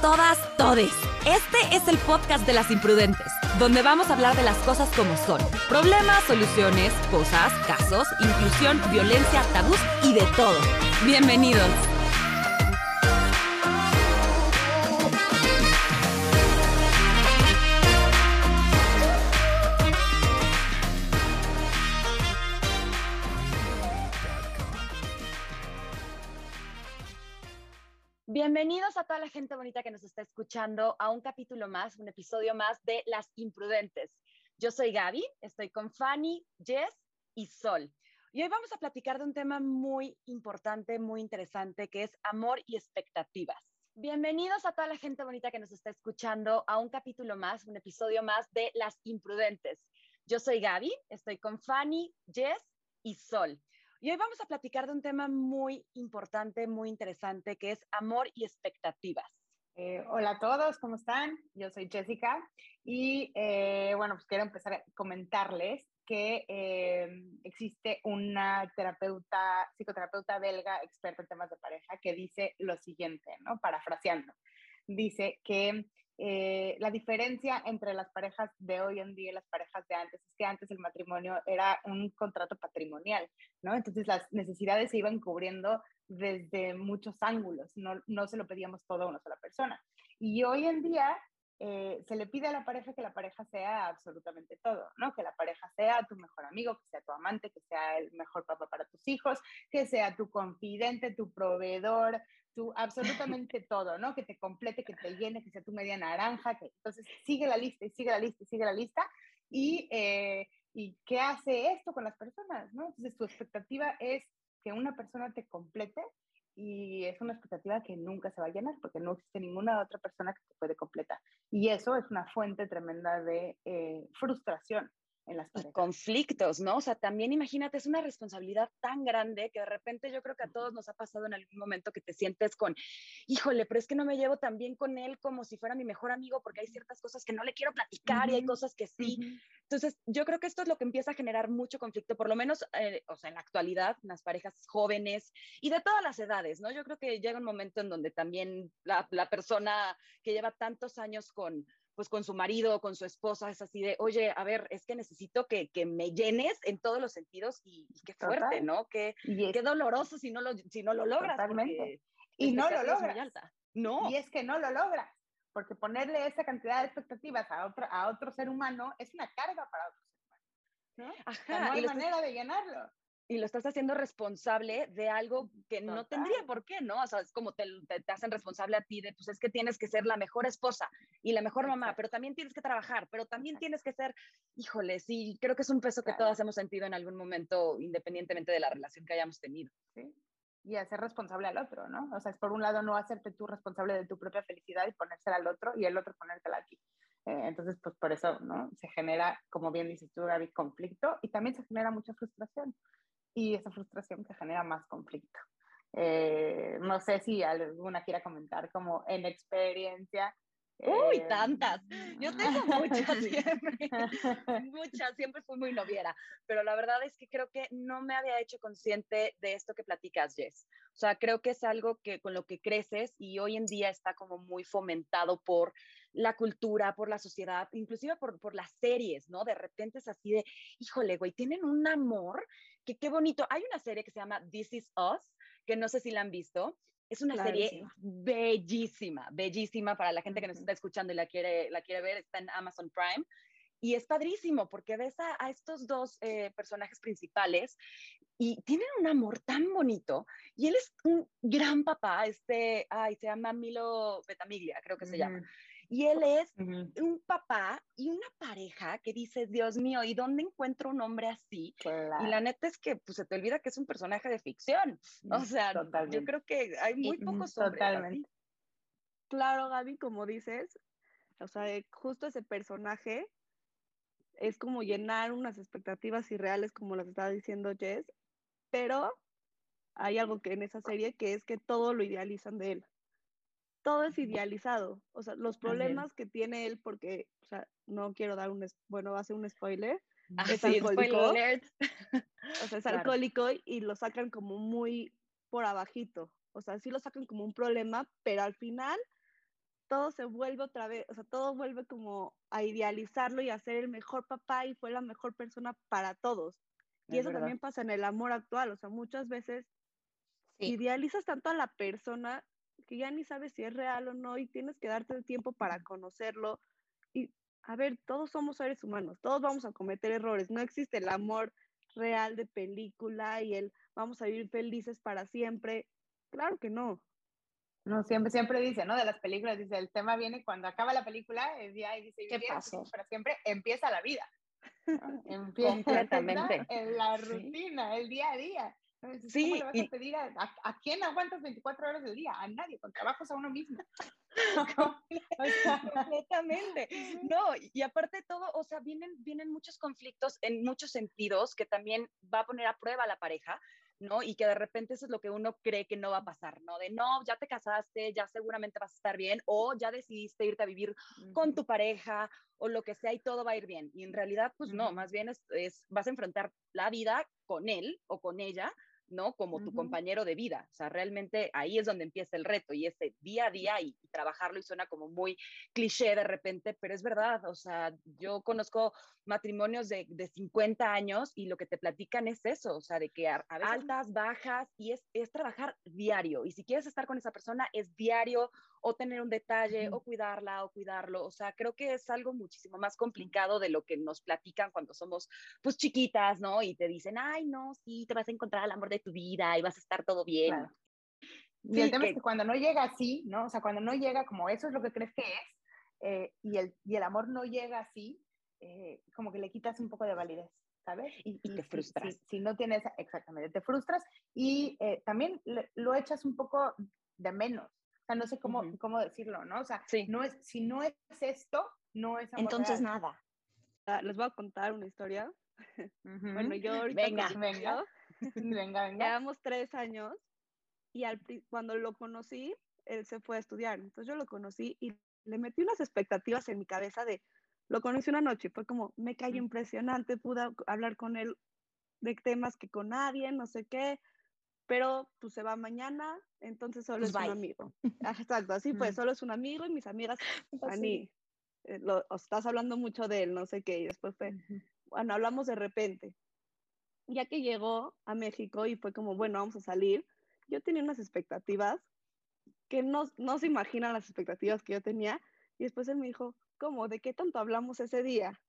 Todas, todes. Este es el podcast de las imprudentes, donde vamos a hablar de las cosas como son. Problemas, soluciones, cosas, casos, inclusión, violencia, tabús y de todo. Bienvenidos. Gente bonita que nos está escuchando a un capítulo más, un episodio más de Las Imprudentes. Yo soy Gaby, estoy con Fanny, Jess y Sol. Y hoy vamos a platicar de un tema muy importante, muy interesante, que es amor y expectativas. Bienvenidos a toda la gente bonita que nos está escuchando a un capítulo más, un episodio más de Las Imprudentes. Yo soy Gaby, estoy con Fanny, Jess y Sol. Y hoy vamos a platicar de un tema muy importante, muy interesante, que es amor y expectativas. Eh, hola a todos, ¿cómo están? Yo soy Jessica y eh, bueno, pues quiero empezar a comentarles que eh, existe una terapeuta, psicoterapeuta belga experta en temas de pareja que dice lo siguiente, ¿no? Parafraseando. Dice que eh, la diferencia entre las parejas de hoy en día y las parejas de antes es que antes el matrimonio era un contrato patrimonial, ¿no? Entonces las necesidades se iban cubriendo desde muchos ángulos, no, no se lo pedíamos todo a una sola persona. Y hoy en día eh, se le pide a la pareja que la pareja sea absolutamente todo, ¿no? Que la pareja sea tu mejor amigo, que sea tu amante, que sea el mejor papá para tus hijos, que sea tu confidente, tu proveedor, tu absolutamente todo, ¿no? Que te complete, que te llene, que sea tu media naranja, que entonces sigue la lista y sigue la lista y sigue la lista. Y, eh, ¿Y qué hace esto con las personas, no? Entonces tu expectativa es que una persona te complete y es una expectativa que nunca se va a llenar porque no existe ninguna otra persona que te puede completar. Y eso es una fuente tremenda de eh, frustración en las conflictos, ¿no? O sea, también imagínate, es una responsabilidad tan grande que de repente yo creo que a todos nos ha pasado en algún momento que te sientes con, híjole, pero es que no me llevo tan bien con él como si fuera mi mejor amigo porque hay ciertas cosas que no le quiero platicar y hay cosas que sí. Entonces, yo creo que esto es lo que empieza a generar mucho conflicto, por lo menos, eh, o sea, en la actualidad, en las parejas jóvenes y de todas las edades, ¿no? Yo creo que llega un momento en donde también la, la persona que lleva tantos años con pues con su marido, con su esposa, es así de, oye, a ver, es que necesito que, que me llenes en todos los sentidos y, qué fuerte, ¿no? Qué, qué doloroso si no lo, si no lo logras. Totalmente. Y no lo logras. No. Y es que no lo logras, porque ponerle esa cantidad de expectativas a otro, a otro ser humano es una carga para otro ser humano. ¿no? Ajá, no hay manera de llenarlo y lo estás haciendo responsable de algo que no tendría por qué, ¿no? O sea, es como te, te, hacen responsable a ti de, pues es que tienes que ser la mejor esposa y la mejor mamá, pero también tienes que trabajar, pero también tienes que ser, híjole, sí, creo que es un peso que todas hemos sentido en algún momento, independientemente de la relación que hayamos tenido. Sí. Y hacer responsable al otro, ¿no? O sea, es por un lado no hacerte tú responsable de tu propia felicidad y ponérsela al otro y el otro ponértela a ti. Eh, entonces, pues por eso, ¿no? Se genera, como bien dices tú, Gaby, conflicto y también se genera mucha frustración y esa frustración que genera más conflicto. Eh, no sé si alguna quiera comentar como en experiencia. Uy, eh, tantas. Yo tengo muchas siempre. muchas, siempre fui muy noviera, pero la verdad es que creo que no me había hecho consciente de esto que platicas, Jess. O sea, creo que es algo que con lo que creces y hoy en día está como muy fomentado por la cultura, por la sociedad, inclusive por, por las series, ¿no? De repente es así de, híjole, güey, tienen un amor que qué bonito. Hay una serie que se llama This Is Us, que no sé si la han visto. Es una serie bellísima, bellísima para la gente que nos está escuchando y la quiere, la quiere ver, está en Amazon Prime. Y es padrísimo porque ves a, estos dos eh, personajes principales y tienen un amor tan bonito. Y él es un gran papá, este, ay, se llama Milo Betamiglia, creo que se llama. Y él es un papá y una pareja que dice, Dios mío, ¿y dónde encuentro un hombre así? Y la neta es que pues, se te olvida que es un personaje de ficción. O mm, sea, yo creo que hay muy pocos hombres Totalmente. Claro, Gaby, como dices, o sea, justo ese personaje es como llenar unas expectativas irreales, como las estaba diciendo Jess, pero hay algo que en esa serie que es que todo lo idealizan de él todo es idealizado. O sea, los problemas que tiene él, porque, o sea, no quiero dar un, bueno, va a ser un spoiler. Ah, es alcohólico. O sea, es alcohólico y lo sacan como muy por abajito. O sea, sí lo sacan como un problema, pero al final todo se vuelve otra vez, o sea, todo vuelve como a idealizarlo y a ser el mejor papá y fue la mejor persona para todos. Y eso también pasa en el amor actual, o sea, muchas veces idealizas tanto a la persona que ya ni sabes si es real o no y tienes que darte el tiempo para conocerlo. Y a ver, todos somos seres humanos, todos vamos a cometer errores, no existe el amor real de película y el vamos a vivir felices para siempre. Claro que no. No, siempre, siempre dice, ¿no? De las películas, dice, el tema viene cuando acaba la película, el día y dice, ¿qué pasó? Para siempre empieza la vida. Empieza Completamente. En la rutina, el día a día. Sí, ¿Cómo le vas a pedir a, a, quién aguantas 24 horas del día? A nadie, con trabajos a uno mismo. Completamente. No, y aparte todo, o sea, vienen, vienen muchos conflictos en muchos sentidos que también va a poner a prueba a la pareja, ¿no? Y que de repente eso es lo que uno cree que no va a pasar, ¿no? De no, ya te casaste, ya seguramente vas a estar bien, o ya decidiste irte a vivir con tu pareja, o lo que sea, y todo va a ir bien. Y en realidad, pues no, más bien es, es, vas a enfrentar la vida con él o con ella, ¿no? Como tu compañero de vida. O sea, realmente ahí es donde empieza el reto y ese día a día y, trabajarlo y suena como muy cliché de repente, pero es verdad. O sea, yo conozco matrimonios de, de 50 años y lo que te platican es eso, o sea, de que a, altas, bajas y es, es trabajar diario. Y si quieres estar con esa persona, es diario o tener un detalle o cuidarla o cuidarlo. O sea, creo que es algo muchísimo más complicado de lo que nos platican cuando somos pues chiquitas, ¿no? Y te dicen, ay, no, sí, te vas a encontrar el amor de tu vida y vas a estar todo bien. Y el tema es que cuando no llega así, ¿no? O sea, cuando no llega como eso es lo que crees que es, eh, y, el, y el amor no llega así, eh, como que le quitas un poco de validez, ¿sabes? Y, te frustras. Si, no tienes, exactamente, te frustras y eh, también lo echas un poco de menos, sea, no sé cómo, cómo decirlo, ¿no? O sea, no es, si no es esto, no es amor Entonces nada. Ah, les voy a contar una historia. Bueno, yo ahorita venga, venga. venga, venga. Llevamos tres años y al, cuando lo conocí, él se fue a estudiar. Entonces yo lo conocí y le metí unas expectativas en mi cabeza de, lo conocí una noche, fue como, me cayó impresionante, pude hablar con él de temas que con nadie, no sé qué, pero pues se va mañana, entonces solo pues es un amigo. exacto, así pues, solo es un amigo y mis amigas, pues Ani, eh, lo, estás hablando mucho de él, no sé qué, y después fue, bueno, hablamos de repente. Ya que llegó a México y fue como, bueno, vamos a salir, yo tenía unas expectativas que no, no se imaginan las expectativas que yo tenía, y después él me dijo, ¿cómo? ¿De qué tanto hablamos ese día?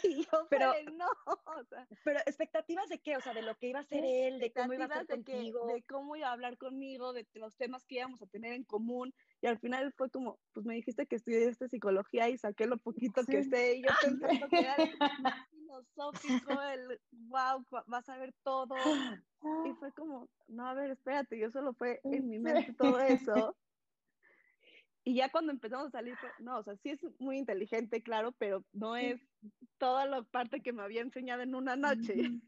Y yo, pero no. pero expectativas de qué, o sea, de lo que iba a ser él, de cómo iba a ser contigo. de cómo iba a hablar conmigo, de los temas que íbamos a tener en común. Y al final fue como, pues me dijiste que estudiaste psicología y saqué lo poquito que sé. Y yo pensando que era filosófico, el wow, vas a ver todo. Y fue como, no, a ver, espérate, yo solo fue en mi mente todo eso. Y ya cuando empezamos a salir, no, o sea, sí es muy inteligente, claro, pero no es toda la parte que me había enseñado en una noche.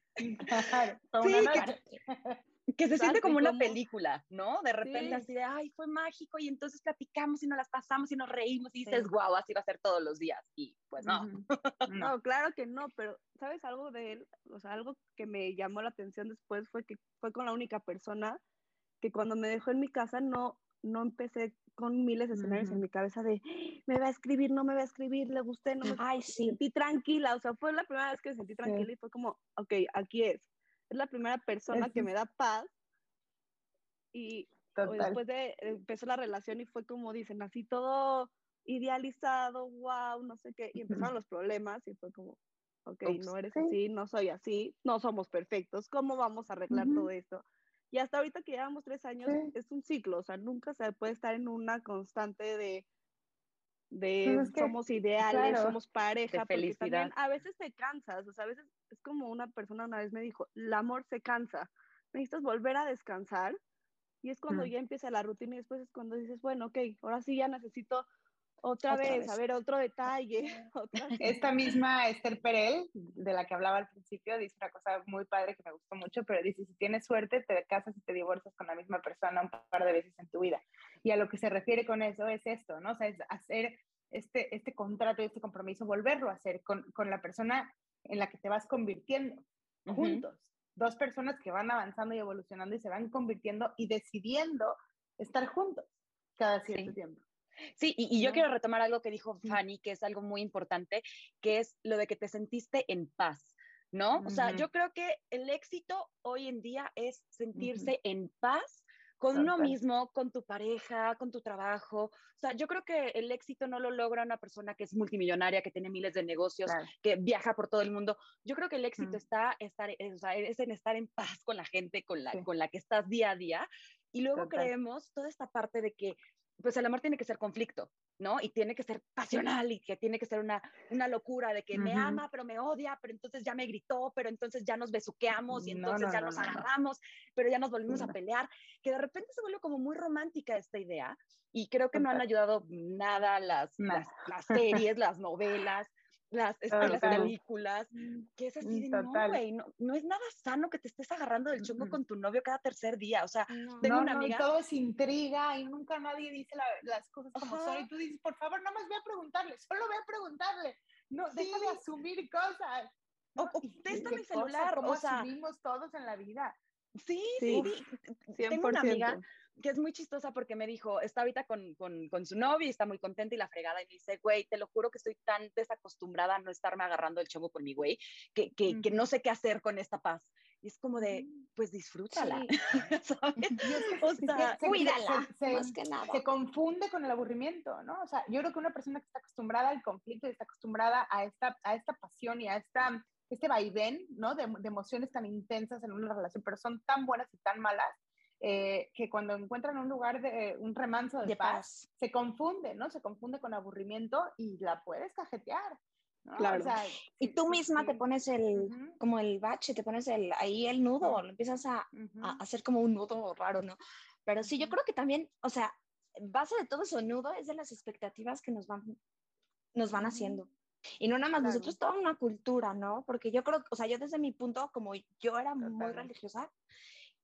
Claro, sí, una noche. Que, se siente como una película, ¿no? De repente así de, ay, fue mágico y entonces platicamos y nos las pasamos y nos reímos y dices, guau, así va a ser todos los días. Y pues no. no. claro que no, pero ¿sabes algo de él? O sea, algo que me llamó la atención después fue que fue con la única persona que cuando me dejó en mi casa no, no empecé con miles de escenarios en mi cabeza de me va a escribir, no me va a escribir, le gusté, no me Ay, sí. sentí tranquila, o sea, fue la primera vez que me sentí tranquila y fue como, ok, aquí es. Es la primera persona que me da paz y después de empezó la relación y fue como dicen, así todo idealizado, wow, no sé qué, y empezaron los problemas y fue como, ok, no eres así, no soy así, no somos perfectos, ¿cómo vamos a arreglar todo esto? Y hasta ahorita que llevamos tres años, es un ciclo, o sea, nunca se puede estar en una constante de, de pues somos ideales, somos pareja, porque también a veces te cansas, o sea, a veces es como una persona una vez me dijo, el amor se cansa, necesitas volver a descansar, y es cuando ya empieza la rutina y después es cuando dices, bueno, ok, ahora sí ya necesito otra, vez, a ver, otro detalle. Esta misma Esther Perel, de la que hablaba al principio, dice una cosa muy padre que me gustó mucho, pero dice, si tienes suerte, te casas y te divorcias con la misma persona un par de veces en tu vida. Y a lo que se refiere con eso es esto, ¿no? O sea, es hacer este, este contrato y este compromiso, volverlo a hacer con, con la persona en la que te vas convirtiendo juntos. Dos personas que van avanzando y evolucionando y se van convirtiendo y decidiendo estar juntos cada cierto tiempo. Sí, y, yo quiero retomar algo que dijo Fanny, que es algo muy importante, que es lo de que te sentiste en paz, ¿no? O sea, yo creo que el éxito hoy en día es sentirse en paz con uno mismo, con tu pareja, con tu trabajo. O sea, yo creo que el éxito no lo logra una persona que es multimillonaria, que tiene miles de negocios, que viaja por todo el mundo. Yo creo que el éxito está estar, o sea, es en estar en paz con la gente con la, con la que estás día a día. Y luego creemos toda esta parte de que pues el amor tiene que ser conflicto, ¿no? Y tiene que ser pasional y que tiene que ser una, una locura de que me ama, pero me odia, pero entonces ya me gritó, pero entonces ya nos besuqueamos y entonces ya nos agarramos, pero ya nos volvimos a pelear, que de repente se vuelve como muy romántica esta idea y creo que no han ayudado nada las, las, las series, las novelas, las, las películas, mm, que es así de, no, güey, no, no, es nada sano que te estés agarrando del chongo con tu novio cada tercer día, o sea, tengo una amiga... todo es intriga y nunca nadie dice las cosas como son y tú dices, por favor, no más voy a preguntarle, solo voy a preguntarle, no, deja de asumir cosas. O, o testa mi celular, o sea... asumimos todos en la vida. Sí, sí, sí. Tengo una amiga que es muy chistosa porque me dijo, está ahorita con, con, con, su novio y está muy contenta y la fregada y me dice, güey, te lo juro que estoy tan desacostumbrada a no estarme agarrando el chongo con mi güey, que, que, que, no sé qué hacer con esta paz. Y es como de, mm. pues disfrútala, ¿sabes? O sea, cuídala, se, más que nada. Se confunde con el aburrimiento, ¿no? O sea, yo creo que una persona que está acostumbrada al conflicto y está acostumbrada a esta, a esta pasión y a esta, este vaivén, ¿no? De, de emociones tan intensas en una relación, pero son tan buenas y tan malas, eh, que cuando encuentran un lugar de un remanso de, paz, se confunde, ¿no? Se confunde con aburrimiento y la puedes cajetear. Claro. y tú misma te pones el, como el bache, te pones el, ahí el nudo, lo empiezas a, a, hacer como un nudo raro, ¿no? Pero sí, yo creo que también, o sea, base de todo eso nudo es de las expectativas que nos van, nos van haciendo. Y no nada más nosotros, toda una cultura, ¿no? Porque yo creo, o sea, yo desde mi punto, como yo era muy religiosa,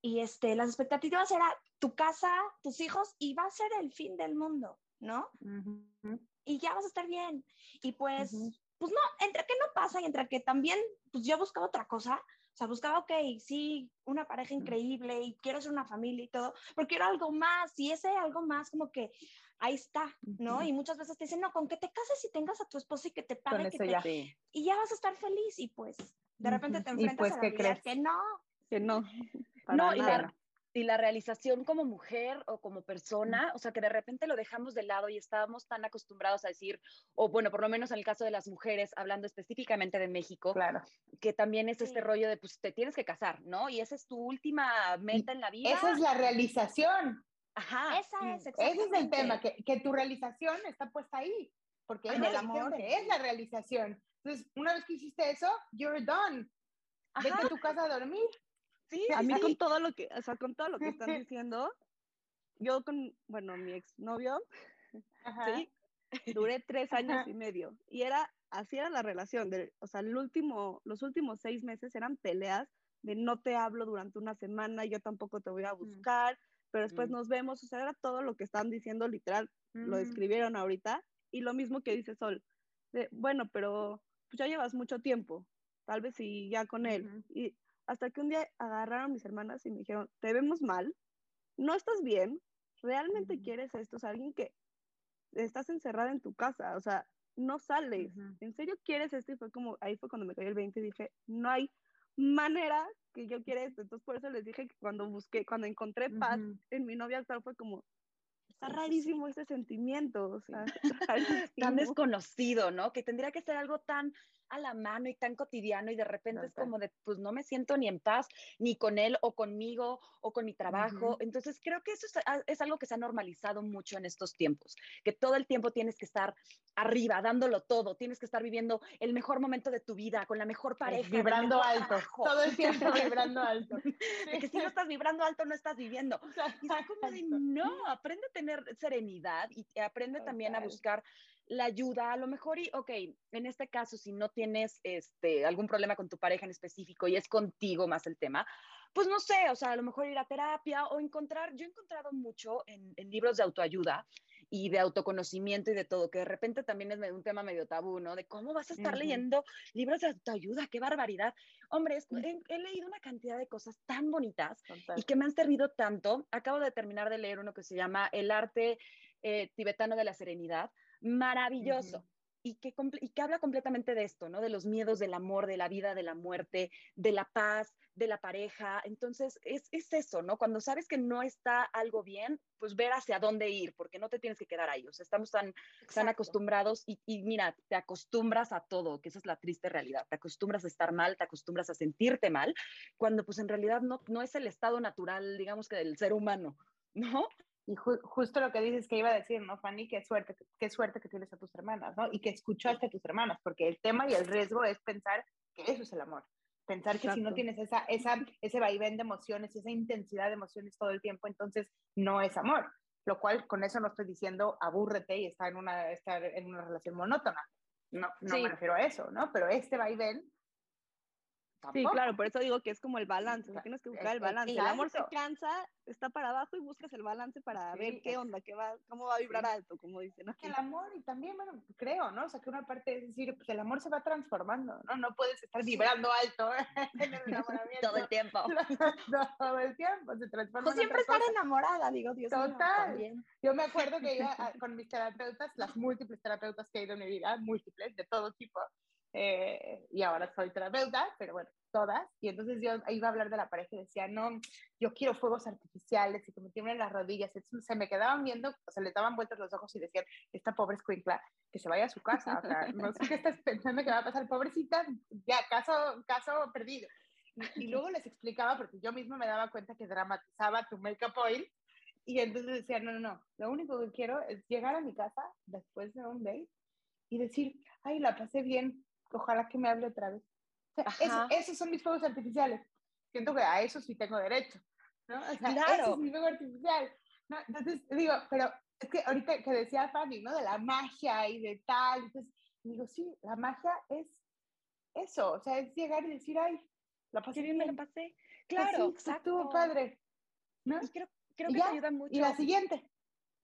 y este, las expectativas era tu casa, tus hijos y va a ser el fin del mundo, ¿no? Y ya vas a estar bien. Y pues, pues no, entre que no pasa y entre que también, pues yo buscaba otra cosa, o sea, buscaba, ok, sí, una pareja increíble y quiero ser una familia y todo, pero quiero algo más y ese algo más como que ahí está, ¿no? Y muchas veces te dicen, no, con que te cases y tengas a tu esposo y que te pague, que te... Ya. y ya vas a estar feliz y pues de repente te enfrentas pues, a la vida que no. Que no no, y la, y la, realización como mujer o como persona, o sea, que de repente lo dejamos de lado y estábamos tan acostumbrados a decir, o bueno, por lo menos en el caso de las mujeres, hablando específicamente de México, claro. que también es este rollo de, pues te tienes que casar, ¿no? Y esa es tu última meta en la vida. Esa es la realización. Ajá. Esa es, Ese es el tema, que, que tu realización está puesta ahí, porque es el amor es la realización. Entonces, una vez que hiciste eso, you're done. Vete a tu casa a dormir. Sí, a mí con todo lo que, o sea, con todo lo que están diciendo, yo con, bueno, mi exnovio, sí, duré tres años y medio. Y era, así era la relación, de, o sea, el último, los últimos seis meses eran peleas de no te hablo durante una semana, yo tampoco te voy a mm. Pero después mm. nos vemos, o sea, era todo lo que están diciendo, literal, lo escribieron ahorita, y lo mismo que dice Sol, de, bueno, pero pues ya llevas mucho tiempo, tal vez sí, ya con él, y hasta que un día agarraron mis hermanas y me dijeron, te vemos mal, no estás bien, realmente quieres esto, o sea, alguien que estás encerrada en tu casa, o sea, no sales, ¿en serio quieres esto? Y fue como, ahí fue cuando me cayó el 20 y dije, no hay manera que yo quiera esto. Entonces por eso les dije que cuando busqué, cuando encontré paz en mi novia actual fue como, está rarísimo ese sentimiento, o sea, tan desconocido, ¿no? Que tendría que ser algo tan a la mano y tan cotidiano y de repente es como de, pues no me siento ni en paz, ni con él o conmigo o con mi trabajo. Entonces creo que eso ah, es, algo que se ha normalizado mucho en estos tiempos, que todo el tiempo tienes que estar arriba, dándolo todo, tienes que estar viviendo el mejor momento de tu vida, con la mejor pareja. Vibrando alto, todo el tiempo vibrando alto. que si no estás vibrando alto, no estás viviendo. Y es como de, no, aprende a tener serenidad y aprende también a buscar la ayuda, a lo mejor, y ok, en este caso, si no tienes este, algún problema con tu pareja en específico y es contigo más el tema, pues no sé, o sea, a lo mejor ir a terapia o encontrar, yo he encontrado mucho en, libros de autoayuda y de autoconocimiento y de todo, que de repente también es un tema medio tabú, ¿no? De cómo vas a estar leyendo libros de autoayuda, qué barbaridad. Hombre, mm. he, leído una cantidad de cosas tan bonitas y que me han servido tanto. Acabo de terminar de leer uno que se llama El arte eh, tibetano de la serenidad, maravilloso y que, y que habla completamente de esto, ¿no? De los miedos del amor, de la vida, de la muerte, de la paz, de la pareja. Entonces, es, es, eso, ¿no? Cuando sabes que no está algo bien, pues ver hacia dónde ir, porque no te tienes que quedar ahí. O sea, estamos tan, tan acostumbrados y, y, mira, te acostumbras a todo, que esa es la triste realidad. Te acostumbras a estar mal, te acostumbras a sentirte mal, cuando pues en realidad no, no es el estado natural, digamos que del ser humano, ¿no? Y justo lo que dices que iba a decir, ¿no, Fanny? Qué suerte, qué suerte que tienes a tus hermanas, ¿no? Y que escuchaste a tus hermanas, porque el tema y el riesgo es pensar que eso es el amor. Pensar que si no tienes esa, esa, ese vaivén de emociones, esa intensidad de emociones todo el tiempo, entonces no es amor. Lo cual, con eso no estoy diciendo abúrrete y estar en una, estar en una relación monótona. No, no me refiero a eso, ¿no? Pero este vaivén Sí, claro, por eso digo que es como el balance, tienes que buscar el balance. El amor se cansa, está para abajo y buscas el balance para ver qué onda, qué va, cómo va a vibrar alto, como dicen. ¿no? El amor, y también, bueno, creo, ¿no? O sea, que una parte es decir, pues el amor se va transformando, ¿no? No puedes estar vibrando alto en el enamoramiento. Todo el tiempo. Todo el tiempo, se transforma. Pues siempre estar enamorada, digo, Dios Total. Yo me acuerdo que iba con mis terapeutas, las múltiples terapeutas que he ido en mi vida, múltiples, de todo tipo, eh, y ahora soy terapeuta, pero bueno, todas. Y entonces yo iba a hablar de la pareja y decía, no, yo quiero fuegos artificiales y que me tiemblen las rodillas. Entonces se me quedaban viendo, o sea, le daban vueltas los ojos y decían, esta pobre escuincla, que se vaya a su casa. O sea, no sé qué estás pensando que va a pasar, pobrecita, ya, caso, caso perdido. Y, luego les explicaba, porque yo misma me daba cuenta que dramatizaba tu make-up oil. Y entonces decía, no, no, no, lo único que quiero es llegar a mi casa después de un date y decir, ay, la pasé bien, ojalá que me hable otra vez. esos son mis fuegos artificiales. Siento que a eso sí tengo derecho. ¿no? O sea, claro. Ese es mi fuego artificial. ¿no? Entonces, digo, pero es que ahorita que decía Fanny, ¿no? De la magia y de tal. Entonces, digo, sí, la magia es eso. O sea, es llegar y decir, ay, la pasé bien. la pasé. Claro, pues sí, Estuvo padre. ¿no? Y creo, creo que te ayuda mucho. Y la siguiente.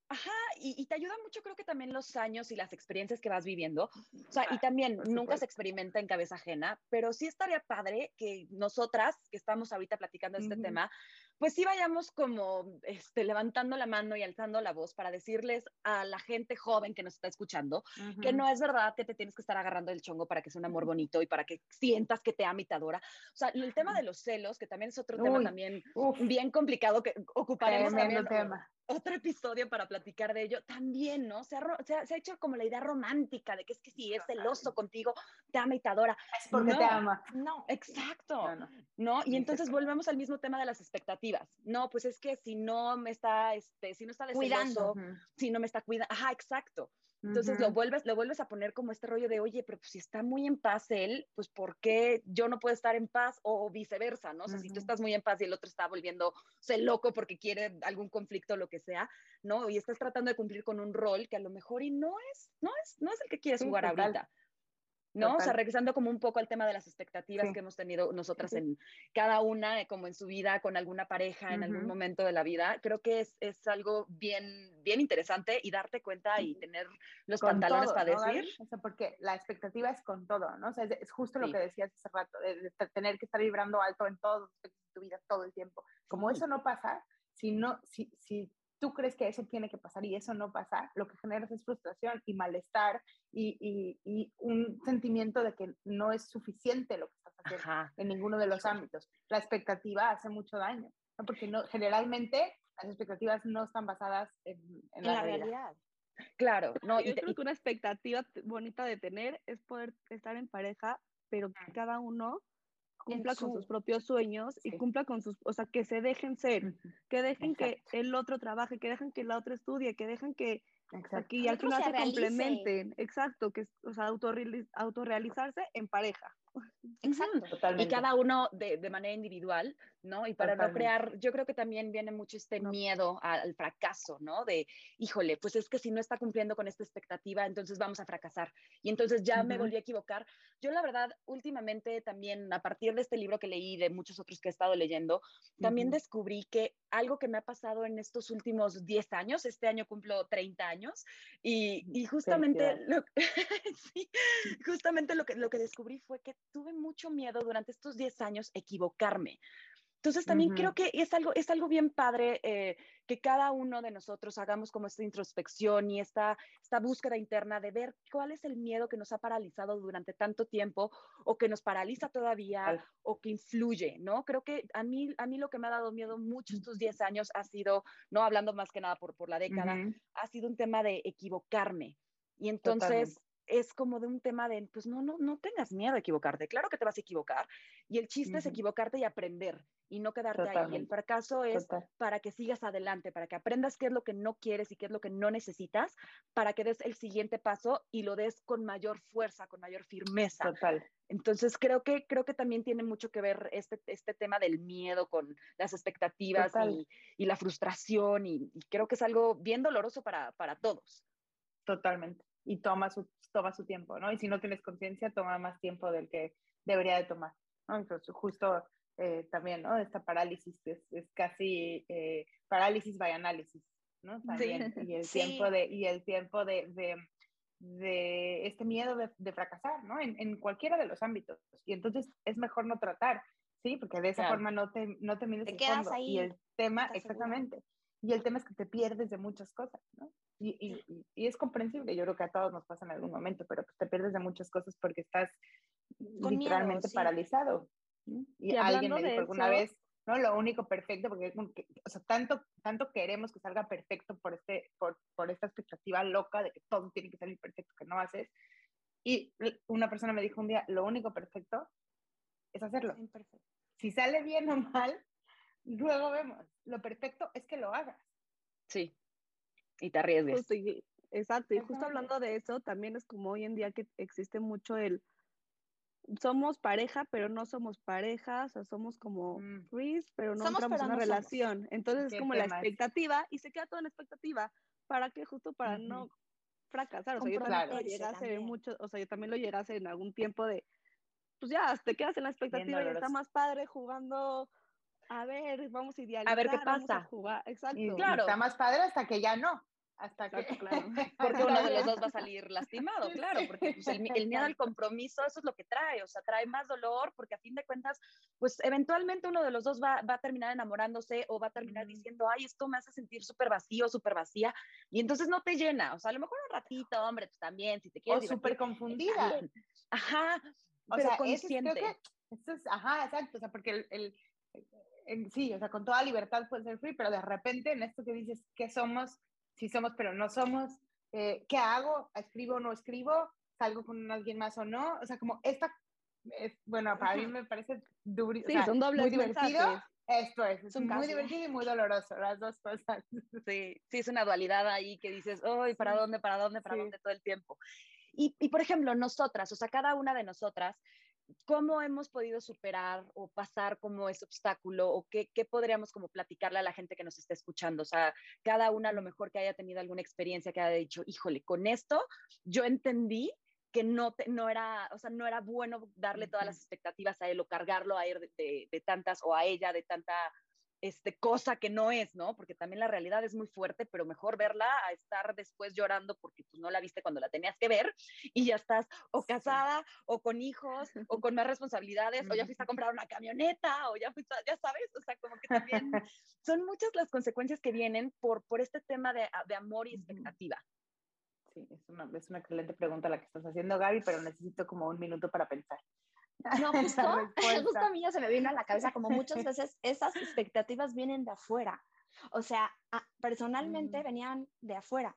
Ajá, y, te ayuda mucho creo que también los años y las experiencias que vas viviendo. O sea, y también nunca se experimenta en cabeza ajena, pero sí estaría padre que nosotras, que estamos ahorita platicando este tema, pues sí vayamos como este, levantando la mano y alzando la voz para decirles a la gente joven que nos está escuchando que no es verdad que te tienes que estar agarrando el chongo para que sea un amor bonito y para que sientas que te ama y te adora. O sea, el tema de los celos, que también es otro tema también bien complicado que ocuparemos también tema. Otro episodio para platicar de ello, también, ¿no? Se ha, se, ha, hecho como la idea romántica de que es que si es celoso contigo, te ama y te adora. Es porque te ama. No, exacto. No, no. Y entonces volvemos al mismo tema de las expectativas no, pues es que si no me está, este, si no está cuidando, si no me está cuidando, ajá, exacto. Entonces lo vuelves, lo vuelves a poner como este rollo de, oye, pero pues, si está muy en paz él, pues ¿por qué yo no puedo estar en paz? O viceversa, ¿no? O sea, si tú estás muy en paz y el otro está volviéndose loco porque quiere algún conflicto o lo que sea, ¿no? Y estás tratando de cumplir con un rol que a lo mejor y no es, no es, no es el que quieres jugar ahorita. ¿No? O sea, regresando como un poco al tema de las expectativas que hemos tenido nosotras en cada una, eh, como en su vida, con alguna pareja, en algún momento de la vida, creo que es, es, algo bien, bien interesante y darte cuenta y tener los pantalones para decir. O sea, porque la expectativa es con todo, ¿no? O sea, es, justo lo que decías hace rato, de, tener que estar vibrando alto en todo tu vida todo el tiempo. Como eso no pasa, si, no, si, si tú crees que eso tiene que pasar y eso no pasa, lo que generas es frustración y malestar y, y, un sentimiento de que no es suficiente lo que estás haciendo en ninguno de los ámbitos. La expectativa hace mucho daño, ¿no? porque no, generalmente las expectativas no están basadas en, la, realidad. Claro, no, yo creo que una expectativa bonita de tener es poder estar en pareja, pero que cada uno cumpla con sus propios sueños y cumpla con sus, o sea, que se dejen ser, que dejen que el otro trabaje, que dejen que el otro estudie, que dejen que aquí y al final se, complementen, exacto, que o sea, autorrealizarse en fracaso. Exacto, Totalmente. y cada uno de, de, manera individual, ¿no? Y para no crear, yo creo que también viene mucho este miedo al fracaso, ¿no? De, híjole, pues es que si no está cumpliendo con esta expectativa, entonces vamos a fracasar. Y entonces ya me volví a equivocar. Yo la verdad, últimamente también, a partir de este libro que leí, de muchos otros que he estado leyendo, también descubrí que algo que me ha pasado en estos últimos 10 años, este año cumplo 30 años, y, y justamente, lo, sí, justamente lo que, lo que descubrí fue que tuve mucho miedo durante estos 10 años equivocarme. Entonces también creo que es algo, es algo bien padre eh, que cada uno de nosotros hagamos como esta introspección y esta, esta búsqueda interna de ver cuál es el miedo que nos ha paralizado durante tanto tiempo o que nos paraliza todavía o que influye, ¿no? Creo que a mí, a mí lo que me ha dado miedo mucho estos 10 años ha sido, no hablando más que nada por, por la década, ha sido un tema de equivocarme. Y entonces es como de un tema de, pues no, no, no tengas miedo a equivocarte. Claro que te vas a equivocar. Y el chiste es equivocarte y aprender y no quedarte ahí. Y el fracaso es para que sigas adelante, para que aprendas qué es lo que no quieres y qué es lo que no necesitas, para que des el siguiente paso y lo des con mayor fuerza, con mayor firmeza. Total. Entonces creo que, creo que también tiene mucho que ver este, este tema del miedo con las expectativas y, y, la frustración y, y, creo que es algo bien doloroso para, para todos. Totalmente. Y toma su, toma su tiempo, ¿no? Y si no tienes conciencia, toma más tiempo del que debería de tomar, ¿no? Entonces, justo eh, también, ¿no? Esta parálisis es, es casi eh, parálisis by análisis, ¿no? También. Y el tiempo de, y el tiempo de, de, de este miedo de, de fracasar, ¿no? En, en, cualquiera de los ámbitos. Y entonces es mejor no tratar, ¿sí? Porque de esa forma no te, no te mides te quedas fondo. ahí. Y el tema, exactamente. Y el tema es que te pierdes de muchas cosas, ¿no? Y, y, y, es comprensible, yo creo que a todos nos pasa en algún momento, pero pues te pierdes de muchas cosas porque estás Con literalmente miedo, sí. paralizado. Y, y alguien me dijo alguna eso, vez, no, lo único perfecto, porque o sea, tanto, tanto queremos que salga perfecto por, este, por, por esta expectativa loca de que todo tiene que salir perfecto, que no haces. Y una persona me dijo un día, lo único perfecto es hacerlo. Si sale bien o mal, luego vemos. Lo perfecto es que lo hagas. Sí y te arriesgues. Justo, y, exacto, y justo hablando de eso, también es como hoy en día que existe mucho el somos pareja, pero no somos pareja, o sea, somos como mm. freeze, pero no somos, entramos en una no relación. Somos. Entonces es como la expectativa y se queda toda en expectativa. ¿Para qué? Justo para uh -huh. no fracasar. O sea, yo también lo llegué a hacer mucho, o sea, yo también lo llegué a hacer en algún tiempo de, pues ya, te quedas en la expectativa y está más padre jugando a ver, vamos a idealizar. A ver qué pasa. jugar. Exacto. Y, claro. está más padre hasta que ya no. Hasta que, claro. Porque uno de los dos va a salir lastimado, claro, porque pues, el, el, miedo al compromiso, eso es lo que trae, o sea, trae más dolor, porque a fin de cuentas, pues eventualmente uno de los dos va, va a terminar enamorándose o va a terminar mm. diciendo, ay, esto me hace sentir súper vacío, súper vacía, y entonces no te llena, o sea, a lo mejor un ratito, hombre, pues también, si te quieres. O súper confundida. Ajá, o pero sea, consciente. Es, que, esto es, ajá, exacto, o sea, porque el, el en, sí, o sea, con toda libertad puede ser free, pero de repente en esto que dices, ¿qué somos? Si somos, pero no somos, eh, ¿qué hago? ¿Escribo o no escribo? ¿Salgo con alguien más o no? O sea, como esta, es, bueno, para mí me parece duro, sí, o sea, son dobles muy divertido. Mensajes. Esto es, es muy caso. divertido y muy doloroso, las dos cosas. Sí, sí, es una dualidad ahí que dices, uy, ¿para sí. dónde, para dónde, para sí. dónde todo el tiempo? Y, y, por ejemplo, nosotras, o sea, cada una de nosotras, cómo hemos podido superar o pasar como ese obstáculo o qué, qué, podríamos como platicarle a la gente que nos está escuchando. O sea, cada una a lo mejor que haya tenido alguna experiencia que haya dicho, híjole, con esto yo entendí que no, te, no, era, o sea, no era bueno darle todas las expectativas a él o cargarlo a él de, de, de tantas o a ella de tanta este, cosa que no es, ¿no? Porque también la realidad es muy fuerte, pero mejor verla a estar después llorando porque pues, no la viste cuando la tenías que ver y ya estás o casada sí. o con hijos o con más responsabilidades o ya fuiste a comprar una camioneta o ya fuiste, ya sabes, o sea, como que también son muchas las consecuencias que vienen por, por este tema de, de amor y expectativa. Sí, es una, es una excelente pregunta la que estás haciendo, Gaby, pero necesito como un minuto para pensar. No, justo, justo a mí ya se me vino a la cabeza, como muchas veces esas expectativas vienen de afuera. O sea, personalmente mm. venían de afuera.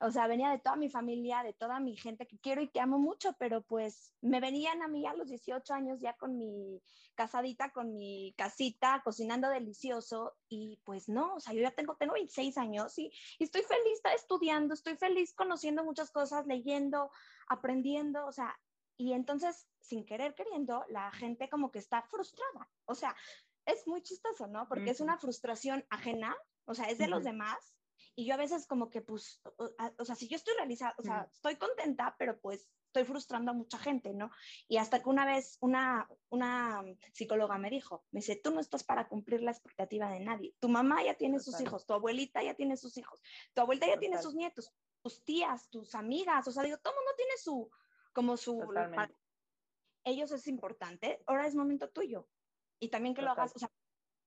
O sea, venía de toda mi familia, de toda mi gente que quiero y que amo mucho, pero pues me venían a mí a los 18 años ya con mi casadita, con mi casita, cocinando delicioso y pues no, o sea, yo ya tengo, tengo 26 años y, y estoy feliz estudiando, estoy feliz conociendo muchas cosas, leyendo, aprendiendo, o sea, y entonces, sin querer queriendo, la gente como que está frustrada. O sea, es muy chistoso, ¿no? Porque uh -huh. es una frustración ajena, o sea, es de uh -huh. los demás. Y yo a veces como que, pues, o, o sea, si yo estoy realizada, o sea, uh -huh. estoy contenta, pero pues estoy frustrando a mucha gente, ¿no? Y hasta que una vez una, una psicóloga me dijo, me dice, tú no estás para cumplir la expectativa de nadie. Tu mamá ya tiene Total. sus hijos, tu abuelita ya tiene sus hijos, tu abuelita ya Total. tiene sus nietos, tus tías, tus amigas, o sea, digo, todo el mundo tiene su, como su... Ellos es importante, ahora es momento tuyo. Y también que Total. lo hagas, o sea,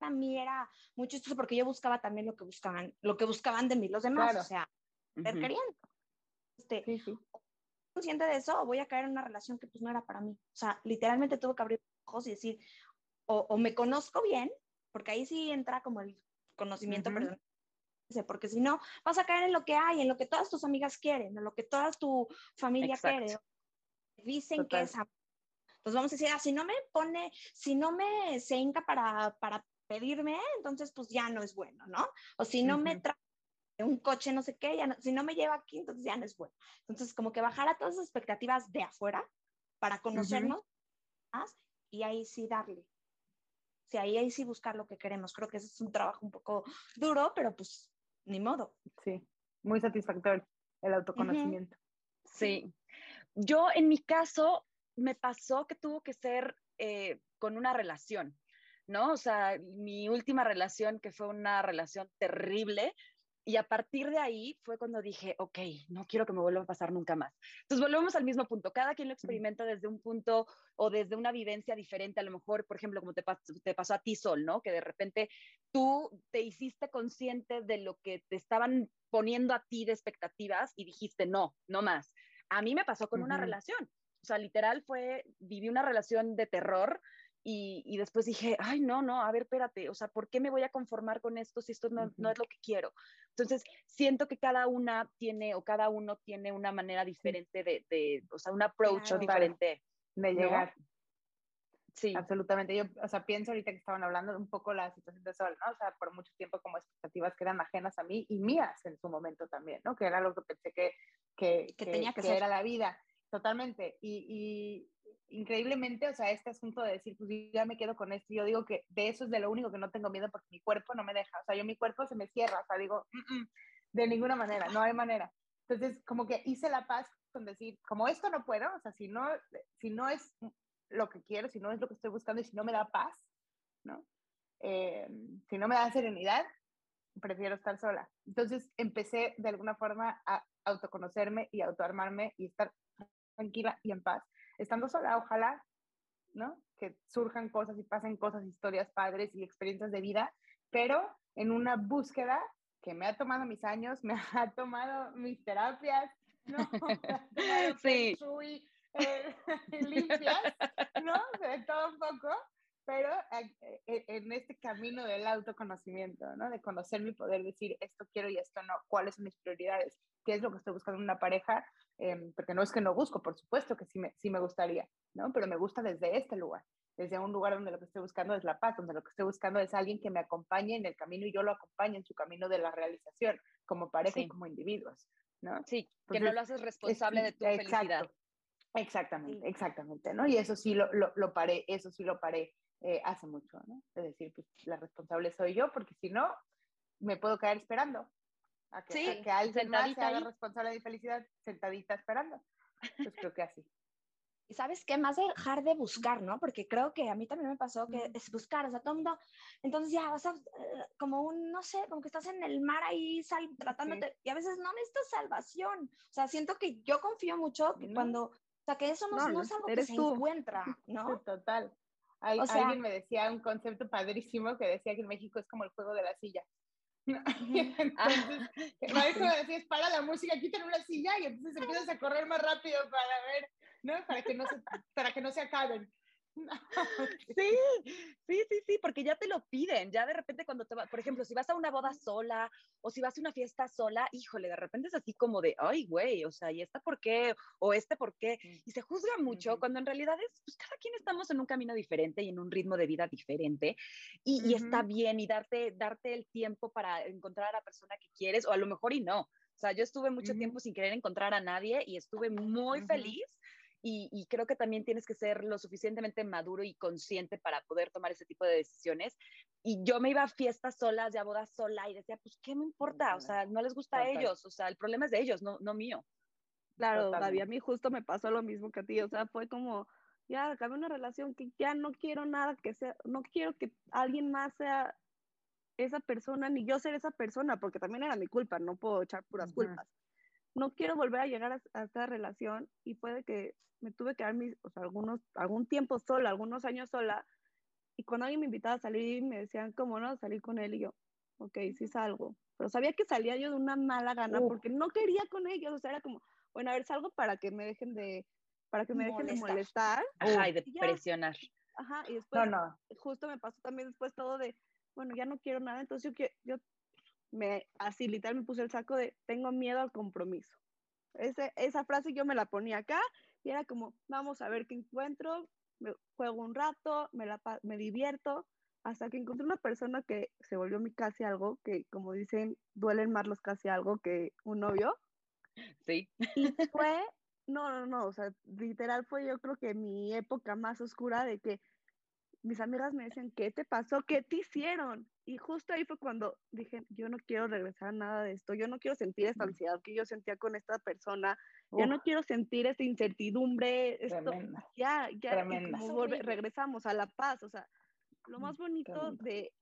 a mí era muy chistoso porque yo buscaba también lo que buscaban, lo que buscaban de mí los demás, o sea, ser queriendo. Este, sí, sí. consciente de eso, voy a caer en una relación que pues no era para mí. O sea, literalmente tuve que abrir ojos y decir, o, o me conozco bien, porque ahí sí entra como el conocimiento personal porque si no, vas a caer en lo que hay, en lo que todas tus amigas quieren, en lo que toda tu familia quiere. Dicen que es Pues vamos a decir, ah, si no me pone, si no me se hinca para, para pedirme, entonces pues ya no es bueno, ¿no? O si no me trae un coche, no sé qué, ya si no me lleva aquí, entonces ya no es bueno. Entonces, como que bajar a todas las expectativas de afuera para conocernos más y ahí sí darle. Sí, ahí, ahí sí buscar lo que queremos. Creo que ese es un trabajo un poco duro, pero pues ni modo. Sí, muy satisfactorio el autoconocimiento. Sí. Yo en mi caso me pasó que tuvo que ser eh, con una relación, ¿no? O sea, mi última relación, que fue una relación terrible, y a partir de ahí fue cuando dije, ok, no quiero que me vuelva a pasar nunca más. Entonces volvemos al mismo punto. Cada quien lo experimenta desde un punto o desde una vivencia diferente. A lo mejor, por ejemplo, como te, te pasó a ti, Sol, ¿no? Que de repente tú te hiciste consciente de lo que te estaban poniendo a ti de expectativas y dijiste, no, no más. A mí me pasó con una relación. O sea, literal fue, viví una relación de terror y, después dije, ay, no, no, a ver, espérate, o sea, ¿por qué me voy a conformar con esto si esto no, no, es lo que quiero? Entonces, siento que cada una tiene o cada uno tiene una manera diferente de, de o sea, un approach diferente. De llegar. Sí. Absolutamente. Yo, o sea, pienso ahorita que estaban hablando un poco la situación de Sol, ¿no? O sea, por mucho tiempo como expectativas que eran ajenas a mí y mías en su momento también, ¿no? Que era lo que pensé que, que, que, tenía que, que era la vida. Totalmente. Y, increíblemente, o sea, este asunto de decir, pues ya me quedo con esto, yo digo que de eso es de lo único que no tengo miedo porque mi cuerpo no me deja, o sea, yo mi cuerpo se me cierra, o sea, digo, de ninguna manera, no hay manera. Entonces, como que hice la paz con decir, como esto no puedo, o sea, si no, si no es lo que quiero, si no es lo que estoy buscando y si no me da paz, ¿no? Eh, si no me da serenidad, prefiero estar sola. Entonces empecé de alguna forma a autoconocerme y autoarmarme y estar tranquila y en paz estando sola, ojalá, ¿no? Que surjan cosas y pasen cosas, historias padres y experiencias de vida, pero en una búsqueda que me ha tomado mis años, me ha tomado mis terapias, ¿no? sí. Eh, limpias, ¿no? De todo un poco, pero eh, eh, en este camino del autoconocimiento, ¿no? De conocerme y poder decir esto quiero y esto no, cuáles son mis prioridades, qué es lo que estoy buscando en una pareja, em, porque no es que no busco, por supuesto que sí me, sí me gustaría, ¿no? Pero me gusta desde este lugar, desde un lugar donde lo que estoy buscando es la paz, donde lo que estoy buscando es alguien que me acompañe en el camino y yo lo acompañe en su camino de la realización, como pareja y como individuos, ¿no? Sí, que no lo haces responsable de tu felicidad. Exactamente, exactamente, ¿no? Y eso sí lo, lo, lo paré, eso sí lo paré eh, hace mucho, ¿no? Es decir, pues la responsable soy yo, porque si no, me puedo caer esperando a que, que alguien más se haga responsable de mi felicidad sentadita esperando. Pues creo que así. Y sabes qué, más dejar de buscar, ¿no? Porque creo que a mí también me pasó que es buscar, o sea, todo mundo, entonces ya vas a, como un, no sé, como que estás en el mar ahí sal, tratándote, y a veces no necesitas salvación, o sea, siento que yo confío mucho que cuando, o sea, que eso no, no, es algo que se encuentra, ¿no? Total, alguien me decía un concepto padrísimo que decía que en México es como el juego de la silla. entonces, el maestro me decía, para la música, quiten una silla y entonces empiezas a correr más rápido para ver, ¿no? Para que no se, para que no se acaben. Sí, sí, sí, sí, porque ya te lo piden, ya de repente cuando te va, por ejemplo, si vas a una boda sola o si vas a una fiesta sola, híjole, de repente es así como de, ay, güey, o sea, ¿y esta por qué? O este por qué? Y se juzga mucho cuando en realidad es, pues cada quien estamos en un camino diferente y en un ritmo de vida diferente y, y está bien y darte, darte el tiempo para encontrar a la persona que quieres o a lo mejor y no. O sea, yo estuve mucho tiempo sin querer encontrar a nadie y estuve muy feliz y, creo que también tienes que ser lo suficientemente maduro y consciente para poder tomar ese tipo de decisiones. Y yo me iba a fiestas solas, ya bodas sola y decía, pues, ¿qué me importa? O sea, no les gusta a ellos, o sea, el problema es de ellos, no, no mío. Claro, Gaby, a mí justo me pasó lo mismo que a ti, o sea, fue como, ya acabé una relación que ya no quiero nada que sea, no quiero que alguien más sea esa persona, ni yo ser esa persona, porque también era mi culpa, no puedo echar puras culpas no quiero volver a llegar a, esta relación y puede que me tuve que dar mis, o sea, algunos, algún tiempo sola, algunos años sola, y cuando alguien me invitaba a salir, me decían, ¿cómo no? Salir con él y yo, ok, sí salgo. Pero sabía que salía yo de una mala gana porque no quería con ellos, o sea, era como, bueno, a ver, salgo para que me dejen de, para que me dejen de molestar. Ajá, y de presionar. Ajá, y después, justo me pasó también después todo de, bueno, ya no quiero nada, entonces yo, yo me, así literal me puse el saco de, tengo miedo al compromiso. Ese, esa frase yo me la ponía acá y era como, vamos a ver qué encuentro, me juego un rato, me, la, me divierto, hasta que encontré una persona que se volvió mi casi algo, que como dicen, duelen más los casi algo que un novio. Sí. Y fue, no, no, no, o sea, literal fue yo creo que mi época más oscura de que mis amigas me decían, ¿qué te pasó? ¿Qué te hicieron? Y justo ahí fue cuando dije, yo no quiero regresar a nada de esto, yo no quiero sentir esta ansiedad que yo sentía con esta persona, ya no quiero sentir esta incertidumbre, esto, ya, ya, regresamos a la paz, o sea, lo más bonito de,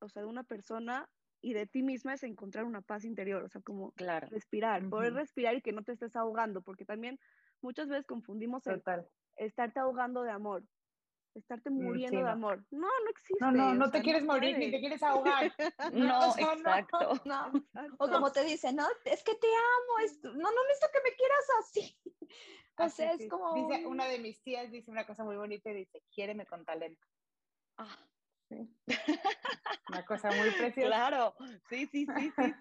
o sea, de una persona y de ti misma es encontrar una paz interior, o sea, como respirar, poder respirar y que no te estés ahogando, porque también muchas veces confundimos el estarte ahogando de amor, estarte mm, muriendo de amor. No, no existe. No, no, no te quieres morir ni te quieres ahogar. no, exacto. No, O como te dicen, no, es que te amo, es, no, no necesito que me quieras así. O sea, es como... Dice, una de mis tías dice una cosa muy bonita y dice, quiéreme con talento. Ah, sí. Una cosa muy preciosa. Claro, sí, sí, sí, sí,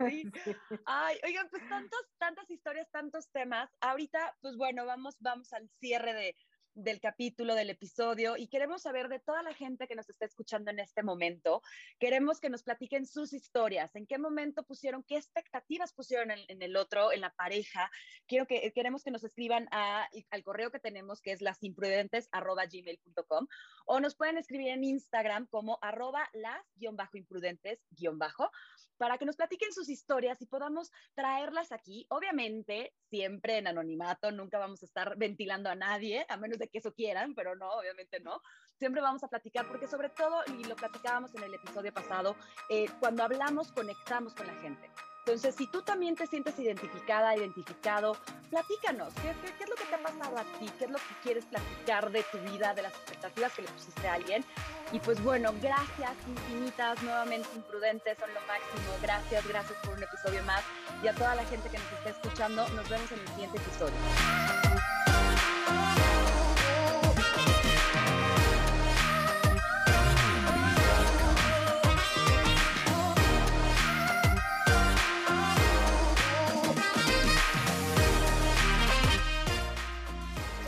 sí. Ay, oigan, pues tantos, tantas historias, tantos temas. Ahorita, pues bueno, vamos, vamos al cierre de, del capítulo, del episodio y queremos saber de toda la gente que nos está escuchando en este momento. Queremos que nos platiquen sus historias, en qué momento pusieron, qué expectativas pusieron en, el otro, en la pareja. Quiero que, queremos que nos escriban al correo que tenemos que es lasimprudentes.gmail.com o nos pueden escribir en Instagram como arroba las-imprudentes-bajo para que nos platiquen sus historias y podamos traerlas aquí. Obviamente, siempre en anonimato, nunca vamos a estar ventilando a nadie, a menos de que eso quieran, pero no, obviamente no. Siempre vamos a platicar porque sobre todo, y lo platicábamos en el episodio pasado, eh, cuando hablamos conectamos con la gente. Entonces, si tú también te sientes identificada, identificado, platícanos. ¿Qué, es lo que te ha pasado a ti? ¿Qué es lo que quieres platicar de tu vida, de las expectativas que le pusiste a alguien? Y pues bueno, gracias infinitas, nuevamente imprudentes, son lo máximo. Gracias, gracias por un episodio más. Y a toda la gente que nos está escuchando, nos vemos en el siguiente episodio.